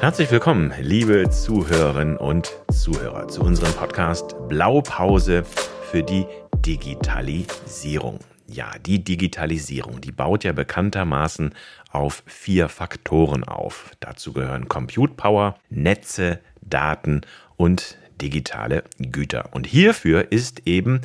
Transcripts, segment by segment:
Herzlich willkommen, liebe Zuhörerinnen und Zuhörer, zu unserem Podcast Blaupause für die Digitalisierung. Ja, die Digitalisierung, die baut ja bekanntermaßen auf vier Faktoren auf. Dazu gehören Compute Power, Netze, Daten und digitale Güter. Und hierfür ist eben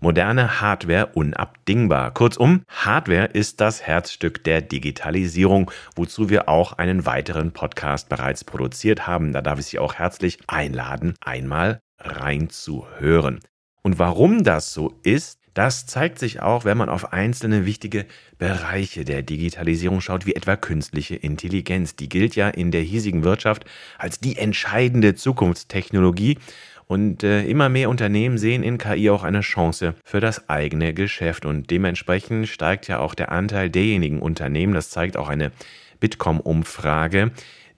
moderne Hardware unabdingbar. Kurzum, Hardware ist das Herzstück der Digitalisierung, wozu wir auch einen weiteren Podcast bereits produziert haben. Da darf ich Sie auch herzlich einladen, einmal reinzuhören. Und warum das so ist, das zeigt sich auch, wenn man auf einzelne wichtige Bereiche der Digitalisierung schaut, wie etwa künstliche Intelligenz. Die gilt ja in der hiesigen Wirtschaft als die entscheidende Zukunftstechnologie und äh, immer mehr Unternehmen sehen in KI auch eine Chance für das eigene Geschäft. Und dementsprechend steigt ja auch der Anteil derjenigen Unternehmen, das zeigt auch eine Bitkom-Umfrage,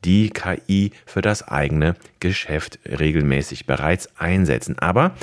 die KI für das eigene Geschäft regelmäßig bereits einsetzen. Aber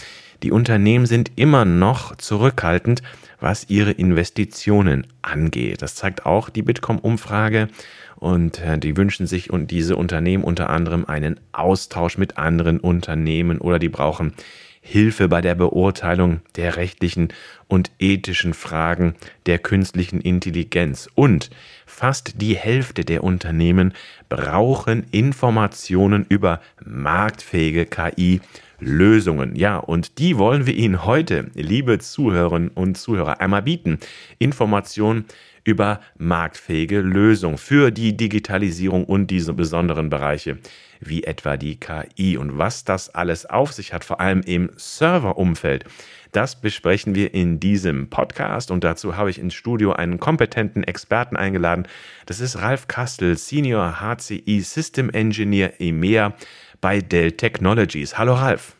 die Unternehmen sind immer noch zurückhaltend, was ihre Investitionen angeht. Das zeigt auch die Bitkom-Umfrage. Und äh, die wünschen sich und diese Unternehmen unter anderem einen Austausch mit anderen Unternehmen oder die brauchen Hilfe bei der Beurteilung der rechtlichen und ethischen Fragen der künstlichen Intelligenz. Und fast die Hälfte der Unternehmen brauchen Informationen über marktfähige KI. Lösungen. Ja, und die wollen wir Ihnen heute, liebe Zuhörerinnen und Zuhörer, einmal bieten. Informationen über marktfähige Lösungen für die Digitalisierung und diese besonderen Bereiche, wie etwa die KI. Und was das alles auf sich hat, vor allem im Serverumfeld, das besprechen wir in diesem Podcast und dazu habe ich ins Studio einen kompetenten Experten eingeladen. Das ist Ralf Kastel, Senior HCI System Engineer EMEA bei Dell Technologies. Hallo Ralf.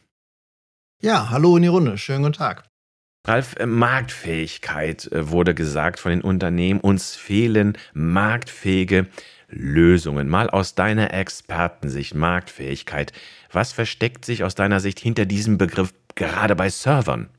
Ja, hallo in die Runde. Schönen guten Tag. Ralf, äh, Marktfähigkeit äh, wurde gesagt von den Unternehmen. Uns fehlen marktfähige Lösungen. Mal aus deiner Expertensicht, Marktfähigkeit. Was versteckt sich aus deiner Sicht hinter diesem Begriff gerade bei Servern?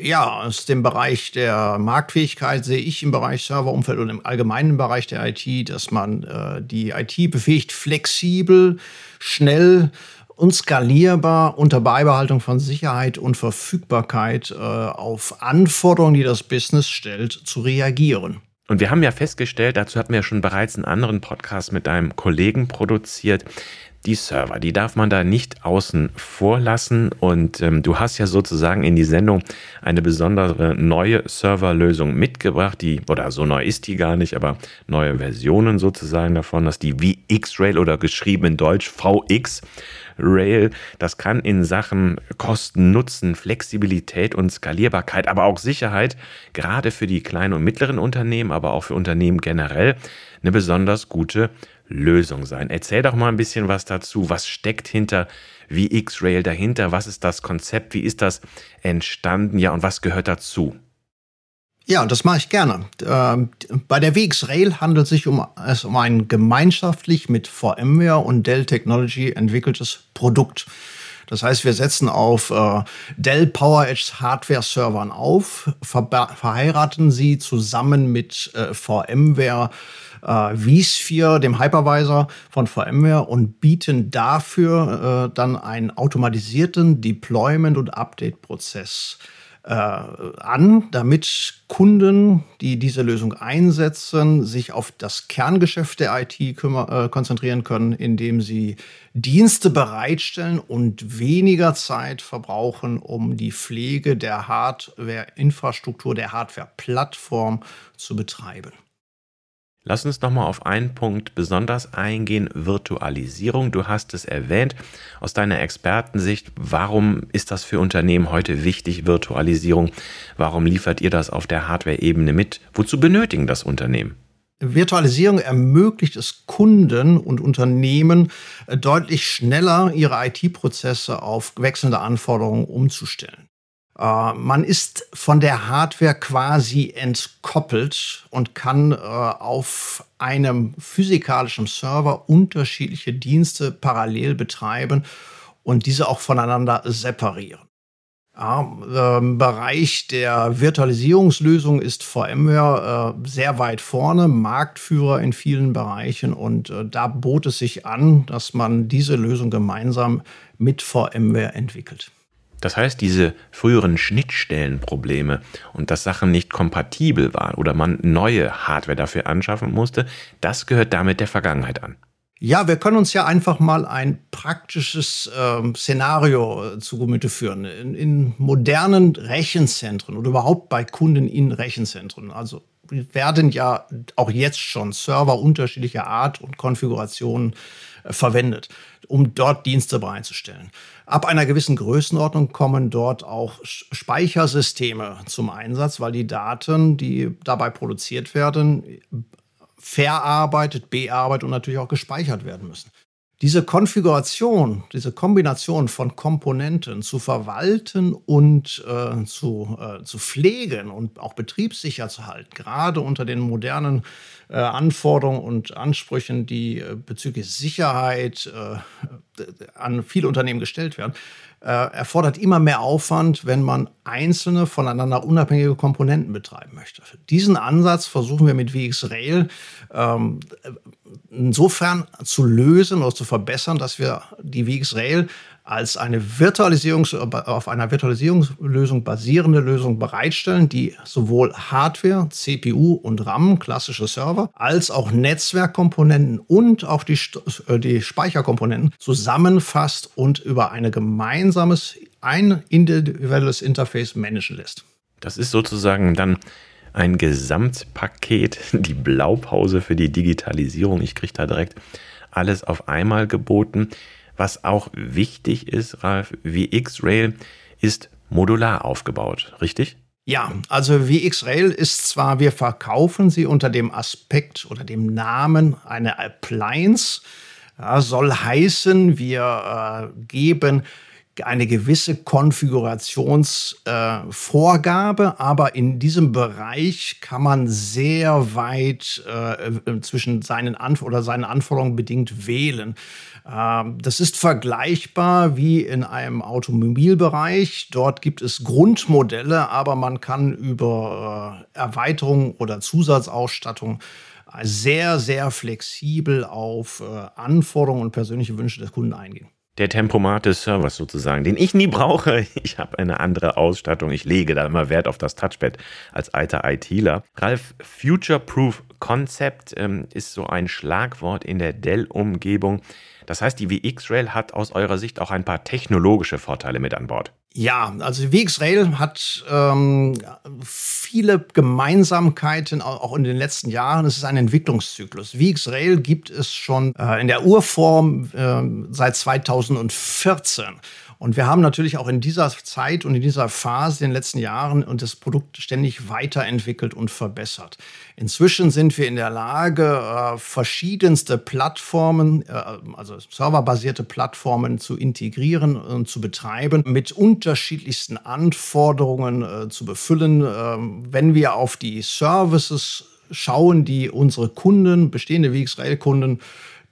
Ja, aus dem Bereich der Marktfähigkeit sehe ich im Bereich Serverumfeld und im allgemeinen Bereich der IT, dass man äh, die IT befähigt, flexibel, schnell und skalierbar unter Beibehaltung von Sicherheit und Verfügbarkeit äh, auf Anforderungen, die das Business stellt, zu reagieren. Und wir haben ja festgestellt, dazu hatten wir ja schon bereits einen anderen Podcast mit einem Kollegen produziert, die Server, die darf man da nicht außen vor lassen. Und ähm, du hast ja sozusagen in die Sendung eine besondere neue Serverlösung mitgebracht, die, oder so neu ist die gar nicht, aber neue Versionen sozusagen davon, dass die VX-Rail oder geschrieben in Deutsch VX Rail. Das kann in Sachen Kosten, Nutzen, Flexibilität und Skalierbarkeit, aber auch Sicherheit, gerade für die kleinen und mittleren Unternehmen, aber auch für Unternehmen generell, eine besonders gute Lösung sein. Erzähl doch mal ein bisschen was dazu. Was steckt hinter VX-Rail dahinter? Was ist das Konzept? Wie ist das entstanden? Ja, und was gehört dazu? Ja, das mache ich gerne. Ähm, bei der VX-Rail handelt es sich um, es um ein gemeinschaftlich mit VMware und Dell Technology entwickeltes Produkt. Das heißt, wir setzen auf äh, Dell PowerEdge Hardware-Servern auf, verheiraten sie zusammen mit äh, VMware äh, vSphere, dem Hypervisor von VMware und bieten dafür äh, dann einen automatisierten Deployment- und Update-Prozess äh, an, damit Kunden, die diese Lösung einsetzen, sich auf das Kerngeschäft der IT äh, konzentrieren können, indem sie Dienste bereitstellen und weniger Zeit verbrauchen, um die Pflege der Hardware-Infrastruktur, der Hardware-Plattform zu betreiben. Lass uns nochmal auf einen Punkt besonders eingehen, Virtualisierung. Du hast es erwähnt. Aus deiner Expertensicht, warum ist das für Unternehmen heute wichtig, Virtualisierung? Warum liefert ihr das auf der Hardware-Ebene mit? Wozu benötigen das Unternehmen? Virtualisierung ermöglicht es Kunden und Unternehmen äh, deutlich schneller ihre IT-Prozesse auf wechselnde Anforderungen umzustellen. Äh, man ist von der Hardware quasi entkoppelt und kann äh, auf einem physikalischen Server unterschiedliche Dienste parallel betreiben und diese auch voneinander separieren. Im Bereich der Virtualisierungslösung ist VMware äh, sehr weit vorne, Marktführer in vielen Bereichen und da bot es sich an, dass man diese Lösung gemeinsam mit VMware entwickelt. Das heißt, diese früheren Schnittstellenprobleme und dass Sachen nicht kompatibel waren oder man neue Hardware dafür anschaffen musste, das gehört damit der Vergangenheit an. Ja, wir können uns ja einfach mal ein praktisches ähm, Szenario äh, zu Gemüte führen. In, in, modernen Rechenzentren oder überhaupt bei Kunden in Rechenzentren. Also werden ja auch jetzt schon Server unterschiedlicher Art und Konfigurationen äh, verwendet, um dort Dienste bereitzustellen. Ab einer gewissen Größenordnung kommen dort auch Speichersysteme zum Einsatz, weil die Daten, die dabei produziert werden, verarbeitet, bearbeitet und natürlich auch gespeichert werden müssen. Diese Konfiguration, diese Kombination von Komponenten zu verwalten und äh, zu, äh, zu pflegen und auch betriebssicher zu halten, gerade unter den modernen äh, Anforderungen und Ansprüchen, die äh, bezüglich Sicherheit äh, an viele Unternehmen gestellt werden, äh, erfordert immer mehr Aufwand, wenn man einzelne voneinander unabhängige Komponenten betreiben möchte. Diesen Ansatz versuchen wir mit VxRail ähm, insofern zu lösen oder zu verbessern, dass wir die VxRail als eine Virtualisierung, auf einer Virtualisierungslösung basierende Lösung bereitstellen, die sowohl Hardware, CPU und RAM, klassische Server, als auch Netzwerkkomponenten und auch die, äh, die Speicherkomponenten zusammenfasst und über ein gemeinsames, ein individuelles Interface managen lässt. Das ist sozusagen dann ein Gesamtpaket, die Blaupause für die Digitalisierung. Ich kriege da direkt alles auf einmal geboten. Was auch wichtig ist, Ralf, VX-Rail ist modular aufgebaut, richtig? Ja, also VX-Rail ist zwar, wir verkaufen sie unter dem Aspekt oder dem Namen eine Appliance, ja, soll heißen, wir äh, geben eine gewisse Konfigurationsvorgabe, äh, aber in diesem Bereich kann man sehr weit äh, zwischen seinen Anf oder seinen Anforderungen bedingt wählen. Ähm, das ist vergleichbar wie in einem Automobilbereich. Dort gibt es Grundmodelle, aber man kann über äh, Erweiterung oder Zusatzausstattung sehr, sehr flexibel auf äh, Anforderungen und persönliche Wünsche des Kunden eingehen der Tempomat des Servers sozusagen, den ich nie brauche. Ich habe eine andere Ausstattung. Ich lege da immer Wert auf das Touchpad als alter ITler. Ralf, Future Proof Concept ähm, ist so ein Schlagwort in der Dell-Umgebung. Das heißt, die VX-Rail hat aus eurer Sicht auch ein paar technologische Vorteile mit an Bord. Ja, also VxRail hat ähm, viele Gemeinsamkeiten auch in den letzten Jahren. Es ist ein Entwicklungszyklus. VxRail gibt es schon äh, in der Urform äh, seit 2014. Und wir haben natürlich auch in dieser Zeit und in dieser Phase in den letzten Jahren und das Produkt ständig weiterentwickelt und verbessert. Inzwischen sind wir in der Lage, äh, verschiedenste Plattformen, äh, also serverbasierte Plattformen zu integrieren und zu betreiben, mit unterschiedlichsten Anforderungen äh, zu befüllen. Ähm, wenn wir auf die Services schauen, die unsere Kunden, bestehende VxRail-Kunden,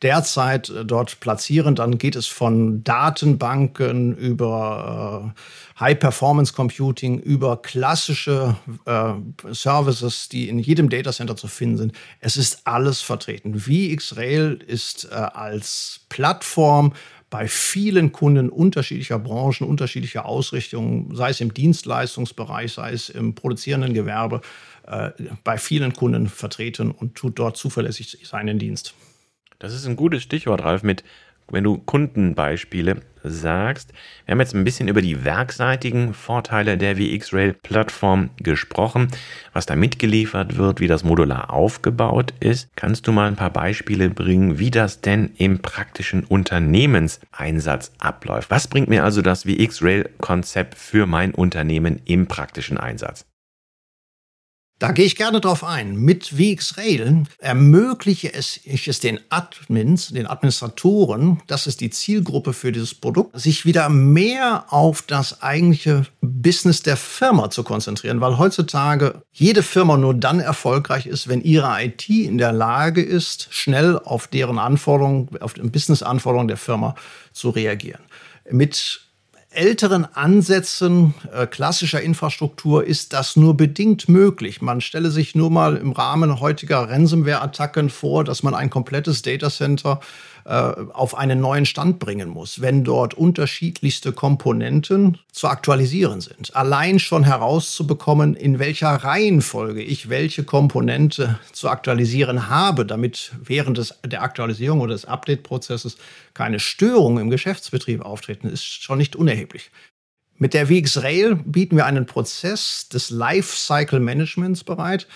derzeit äh, dort platzieren. Dann geht es von Datenbanken über äh, High-Performance-Computing, über klassische äh, Services, die in jedem Datacenter zu finden sind. Es ist alles vertreten. VxRail ist äh, als Plattform bei vielen Kunden unterschiedlicher Branchen, unterschiedlicher Ausrichtungen, sei es im Dienstleistungsbereich, sei es im produzierenden Gewerbe, äh, bei vielen Kunden vertreten und tut dort zuverlässig seinen Dienst. Das ist ein gutes Stichwort, Ralf, mit wenn du Kundenbeispiele sagst. Wir haben jetzt ein bisschen über die werkseitigen Vorteile der VxRail-Plattform gesprochen, was da mitgeliefert wird, wie das modular aufgebaut ist. Kannst du mal ein paar Beispiele bringen, wie das denn im praktischen Unternehmenseinsatz abläuft? Was bringt mir also das VxRail-Konzept für mein Unternehmen im praktischen Einsatz? Da gehe ich gerne drauf ein. Mit VxRail ermögliche es, ich es den Admins, den Administratoren, das ist die Zielgruppe für dieses Produkt, sich wieder mehr auf das eigentliche Business der Firma zu konzentrieren, weil heutzutage jede Firma nur dann erfolgreich ist, wenn ihre IT in der Lage ist, schnell auf deren Anforderungen, auf den Business-Anforderungen der Firma zu reagieren. Mit älteren Ansätzen äh, klassischer Infrastruktur ist das nur bedingt möglich. Man stelle sich nur mal im Rahmen heutiger Ransomware-Attacken vor, dass man ein komplettes Datacenter auf einen neuen Stand bringen muss, wenn dort unterschiedlichste Komponenten zu aktualisieren sind. Allein schon herauszubekommen, in welcher Reihenfolge ich welche Komponente zu aktualisieren habe, damit während des, der Aktualisierung oder des Update-Prozesses keine Störungen im Geschäftsbetrieb auftreten, ist schon nicht unerheblich. Mit der VxRail bieten wir einen Prozess des Lifecycle Managements bereit,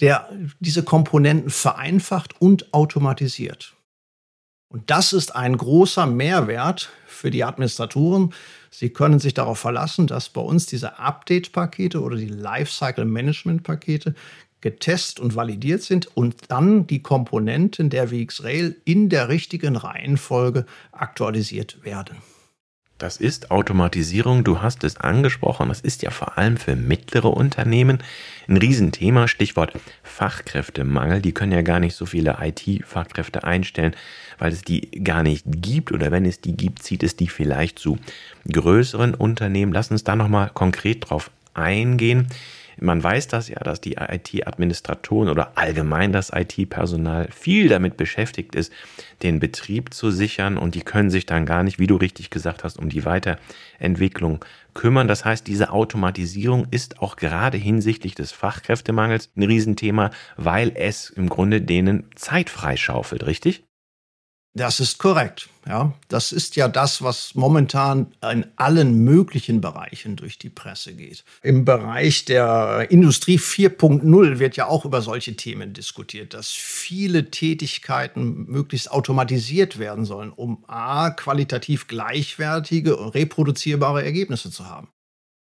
der diese Komponenten vereinfacht und automatisiert. Und das ist ein großer Mehrwert für die Administratoren. Sie können sich darauf verlassen, dass bei uns diese Update-Pakete oder die Lifecycle-Management-Pakete getestet und validiert sind und dann die Komponenten der VxRail in der richtigen Reihenfolge aktualisiert werden. Das ist Automatisierung, du hast es angesprochen, das ist ja vor allem für mittlere Unternehmen ein Riesenthema, Stichwort Fachkräftemangel, die können ja gar nicht so viele IT-Fachkräfte einstellen, weil es die gar nicht gibt oder wenn es die gibt, zieht es die vielleicht zu größeren Unternehmen. Lass uns da nochmal konkret drauf eingehen. Man weiß das ja, dass die IT-Administratoren oder allgemein das IT-Personal viel damit beschäftigt ist, den Betrieb zu sichern und die können sich dann gar nicht, wie du richtig gesagt hast, um die Weiterentwicklung kümmern. Das heißt, diese Automatisierung ist auch gerade hinsichtlich des Fachkräftemangels ein Riesenthema, weil es im Grunde denen Zeit freischaufelt, richtig? Das ist korrekt. Ja, das ist ja das, was momentan in allen möglichen Bereichen durch die Presse geht. Im Bereich der Industrie 4.0 wird ja auch über solche Themen diskutiert, dass viele Tätigkeiten möglichst automatisiert werden sollen, um a qualitativ gleichwertige und reproduzierbare Ergebnisse zu haben.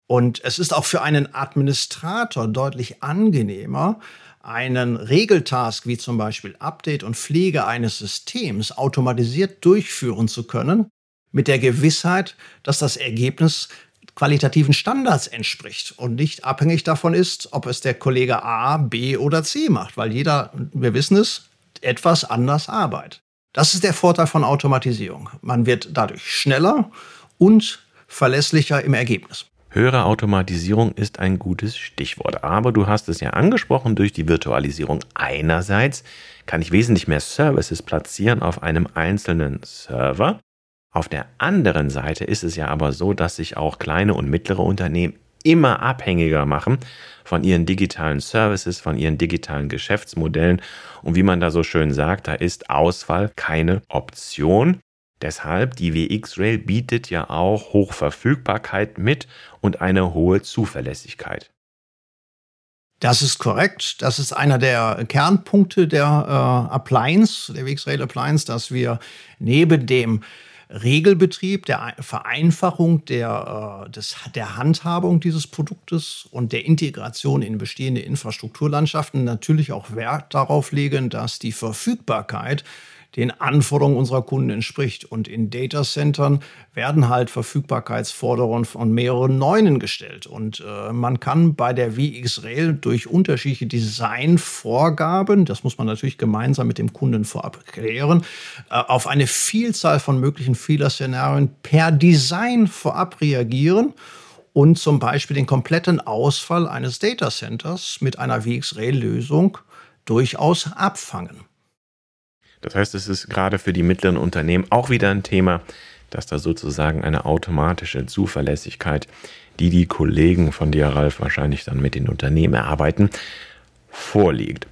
Und es ist auch für einen Administrator deutlich angenehmer, einen Regeltask wie zum Beispiel Update und Pflege eines Systems automatisiert durchführen zu können, mit der Gewissheit, dass das Ergebnis qualitativen Standards entspricht und nicht abhängig davon ist, ob es der Kollege A, B oder C macht, weil jeder, wir wissen es, etwas anders arbeitet. Das ist der Vorteil von Automatisierung. Man wird dadurch schneller und verlässlicher im Ergebnis. Höhere Automatisierung ist ein gutes Stichwort. Aber du hast es ja angesprochen, durch die Virtualisierung einerseits kann ich wesentlich mehr Services platzieren auf einem einzelnen Server. Auf der anderen Seite ist es ja aber so, dass sich auch kleine und mittlere Unternehmen immer abhängiger machen von ihren digitalen Services, von ihren digitalen Geschäftsmodellen. Und wie man da so schön sagt, da ist Ausfall keine Option. Deshalb, die WX-Rail bietet ja auch Hochverfügbarkeit mit und eine hohe Zuverlässigkeit. Das ist korrekt. Das ist einer der Kernpunkte der äh, Appliance, der WX-Rail Appliance, dass wir neben dem Regelbetrieb, der Vereinfachung der, äh, des, der Handhabung dieses Produktes und der Integration in bestehende Infrastrukturlandschaften natürlich auch Wert darauf legen, dass die Verfügbarkeit den Anforderungen unserer Kunden entspricht. Und in Datacentern werden halt Verfügbarkeitsforderungen von mehreren Neunen gestellt. Und äh, man kann bei der VxRail durch unterschiedliche Designvorgaben, das muss man natürlich gemeinsam mit dem Kunden vorab klären, äh, auf eine Vielzahl von möglichen Fehlerszenarien per Design vorab reagieren und zum Beispiel den kompletten Ausfall eines Datacenters mit einer VxRail-Lösung durchaus abfangen. Das heißt, es ist gerade für die mittleren Unternehmen auch wieder ein Thema, dass da sozusagen eine automatische Zuverlässigkeit, die die Kollegen von dir, Ralf, wahrscheinlich dann mit den Unternehmen erarbeiten, vorliegt.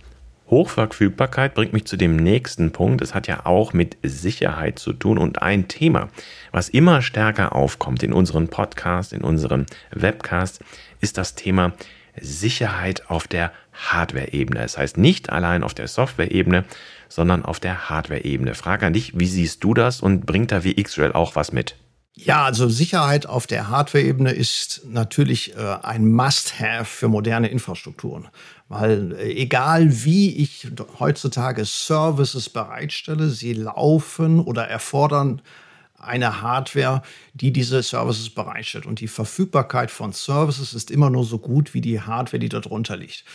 Hochverfügbarkeit bringt mich zu dem nächsten Punkt. Es hat ja auch mit Sicherheit zu tun und ein Thema, was immer stärker aufkommt in unseren Podcasts, in unseren Webcasts, ist das Thema Sicherheit auf der Hardware-Ebene. Das heißt nicht allein auf der Software-Ebene, sondern auf der Hardware-Ebene. Frage an dich, wie siehst du das und bringt da wie X-Rail auch was mit? Ja, also Sicherheit auf der Hardware-Ebene ist natürlich äh, ein Must-Have für moderne Infrastrukturen. Weil äh, egal wie ich heutzutage Services bereitstelle, sie laufen oder erfordern eine Hardware, die diese Services bereitstellt. Und die Verfügbarkeit von Services ist immer nur so gut wie die Hardware, die darunter liegt.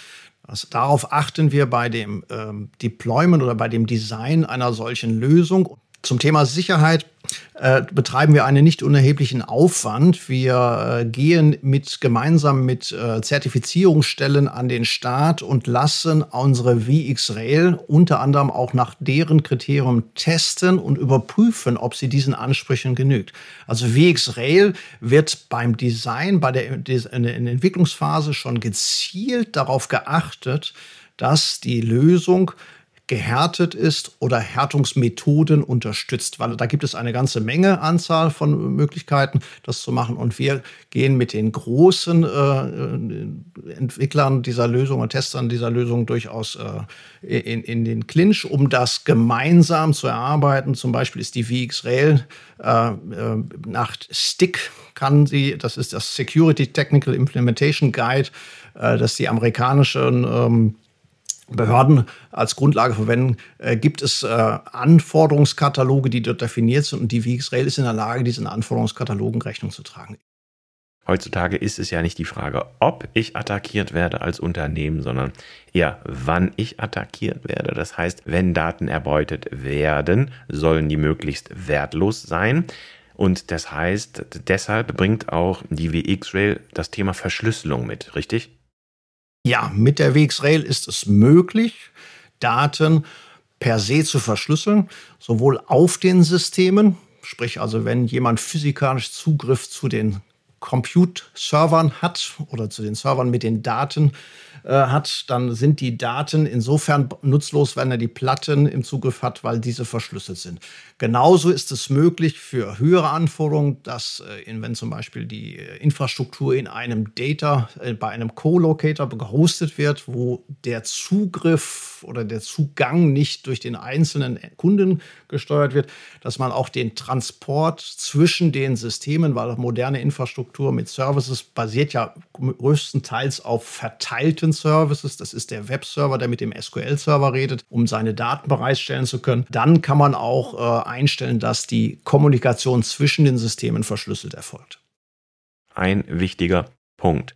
Also darauf achten wir bei dem ähm, Deployment oder bei dem Design einer solchen Lösung. Zum Thema Sicherheit äh, betreiben wir einen nicht unerheblichen Aufwand. Wir äh, gehen mit gemeinsam mit äh, Zertifizierungsstellen an den Start und lassen unsere VxRail unter anderem auch nach deren Kriterien testen und überprüfen, ob sie diesen Ansprüchen genügt. Also VxRail wird beim Design, bei der, in der Entwicklungsphase schon gezielt darauf geachtet, dass die Lösung gehärtet ist oder Härtungsmethoden unterstützt, weil da gibt es eine ganze Menge Anzahl von Möglichkeiten, das zu machen. Und wir gehen mit den großen äh, Entwicklern dieser Lösung und Testern dieser Lösung durchaus äh, in, in den Clinch, um das gemeinsam zu erarbeiten. Zum Beispiel ist die VxRail äh, äh, nach STIC kann sie, das ist das Security Technical Implementation Guide, äh, das die amerikanischen ähm, Behörden als Grundlage verwenden, äh, gibt es äh, Anforderungskataloge, die dort definiert sind und die VxRail ist in der Lage, diesen Anforderungskatalogen Rechnung zu tragen. Heutzutage ist es ja nicht die Frage, ob ich attackiert werde als Unternehmen, sondern eher, wann ich attackiert werde. Das heißt, wenn Daten erbeutet werden, sollen die möglichst wertlos sein. Und das heißt, deshalb bringt auch die VxRail das Thema Verschlüsselung mit, richtig? Ja, mit der WXRail ist es möglich, Daten per se zu verschlüsseln, sowohl auf den Systemen, sprich also wenn jemand physikalisch Zugriff zu den Compute-Servern hat oder zu den Servern mit den Daten äh, hat, dann sind die Daten insofern nutzlos, wenn er die Platten im Zugriff hat, weil diese verschlüsselt sind. Genauso ist es möglich für höhere Anforderungen, dass äh, wenn zum Beispiel die äh, Infrastruktur in einem Data, äh, bei einem Co-Locator gehostet wird, wo der Zugriff oder der Zugang nicht durch den einzelnen Kunden gesteuert wird, dass man auch den Transport zwischen den Systemen, weil moderne Infrastruktur mit Services basiert ja größtenteils auf verteilten Services. Das ist der Webserver, der mit dem SQL-Server redet, um seine Daten bereitstellen zu können. Dann kann man auch äh, einstellen, dass die Kommunikation zwischen den Systemen verschlüsselt erfolgt. Ein wichtiger Punkt.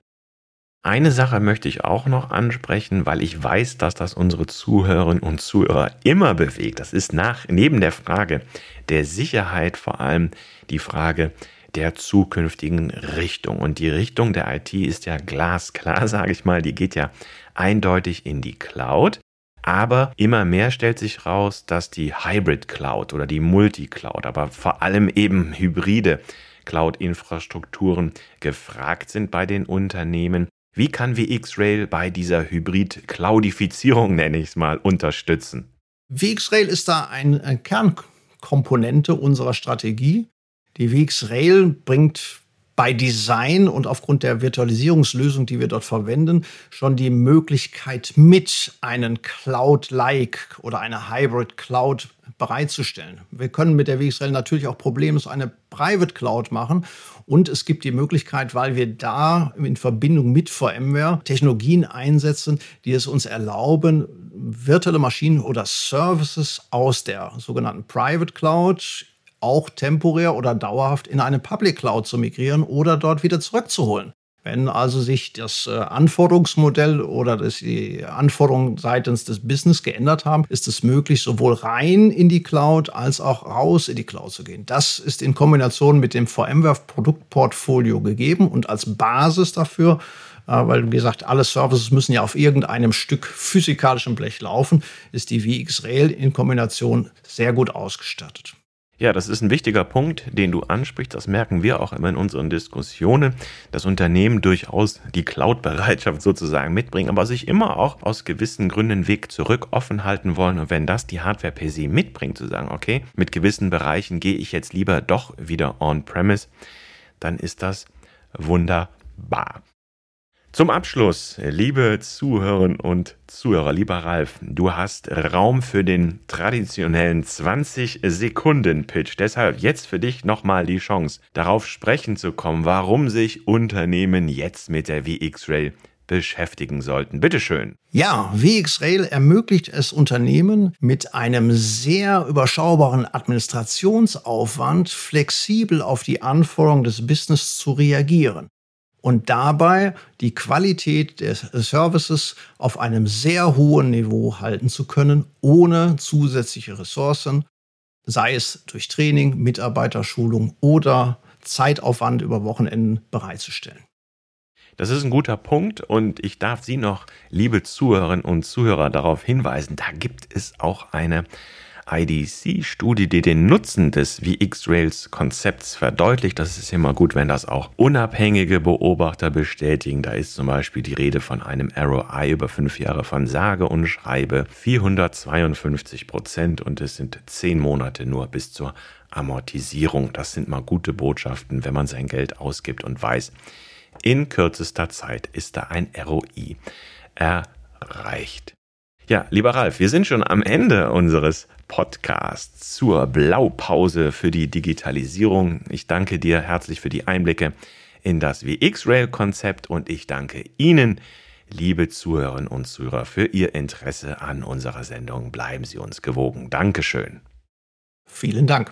Eine Sache möchte ich auch noch ansprechen, weil ich weiß, dass das unsere Zuhörerinnen und Zuhörer immer bewegt. Das ist nach, neben der Frage der Sicherheit vor allem die Frage der zukünftigen Richtung. Und die Richtung der IT ist ja glasklar, sage ich mal. Die geht ja eindeutig in die Cloud. Aber immer mehr stellt sich raus, dass die Hybrid Cloud oder die Multi-Cloud, aber vor allem eben hybride Cloud-Infrastrukturen gefragt sind bei den Unternehmen. Wie kann VxRail bei dieser Hybrid-Cloudifizierung, nenne ich es mal, unterstützen? VxRail ist da eine Kernkomponente unserer Strategie. Die VxRail bringt bei Design und aufgrund der Virtualisierungslösung, die wir dort verwenden, schon die Möglichkeit mit einen Cloud-like oder eine Hybrid Cloud bereitzustellen. Wir können mit der WXRail natürlich auch problemlos eine Private Cloud machen und es gibt die Möglichkeit, weil wir da in Verbindung mit VMware Technologien einsetzen, die es uns erlauben, virtuelle Maschinen oder Services aus der sogenannten Private Cloud auch temporär oder dauerhaft in eine Public Cloud zu migrieren oder dort wieder zurückzuholen. Wenn also sich das äh, Anforderungsmodell oder die Anforderungen seitens des Business geändert haben, ist es möglich, sowohl rein in die Cloud als auch raus in die Cloud zu gehen. Das ist in Kombination mit dem VMware-Produktportfolio gegeben und als Basis dafür äh, weil, wie gesagt, alle Services müssen ja auf irgendeinem Stück physikalischem Blech laufen, ist die VxRail in Kombination sehr gut ausgestattet. Ja, das ist ein wichtiger Punkt, den du ansprichst. Das merken wir auch immer in unseren Diskussionen, dass Unternehmen durchaus die Cloud-Bereitschaft sozusagen mitbringen, aber sich immer auch aus gewissen Gründen Weg zurück offen halten wollen. Und wenn das die Hardware per se mitbringt, zu sagen, okay, mit gewissen Bereichen gehe ich jetzt lieber doch wieder on-premise, dann ist das wunderbar. Zum Abschluss, liebe Zuhörerinnen und Zuhörer, lieber Ralf, du hast Raum für den traditionellen 20-Sekunden-Pitch. Deshalb jetzt für dich nochmal die Chance, darauf sprechen zu kommen, warum sich Unternehmen jetzt mit der VX-Rail beschäftigen sollten. Bitteschön. Ja, VxRail ermöglicht es Unternehmen mit einem sehr überschaubaren Administrationsaufwand flexibel auf die Anforderungen des Business zu reagieren und dabei die Qualität des Services auf einem sehr hohen Niveau halten zu können, ohne zusätzliche Ressourcen. sei es durch Training, Mitarbeiterschulung oder Zeitaufwand über Wochenenden bereitzustellen. Das ist ein guter Punkt und ich darf Sie noch, liebe Zuhörerinnen und Zuhörer, darauf hinweisen, da gibt es auch eine IDC-Studie, die den Nutzen des VX-Rails-Konzepts verdeutlicht. Das ist immer gut, wenn das auch unabhängige Beobachter bestätigen. Da ist zum Beispiel die Rede von einem ROI über fünf Jahre von sage und schreibe 452 Prozent und es sind zehn Monate nur bis zur Amortisierung. Das sind mal gute Botschaften, wenn man sein Geld ausgibt und weiß, in kürzester Zeit ist da ein ROI erreicht. Ja, lieber Ralf, wir sind schon am Ende unseres Podcasts zur Blaupause für die Digitalisierung. Ich danke dir herzlich für die Einblicke in das VX-Rail-Konzept und ich danke Ihnen, liebe Zuhörerinnen und Zuhörer, für Ihr Interesse an unserer Sendung. Bleiben Sie uns gewogen. Dankeschön. Vielen Dank.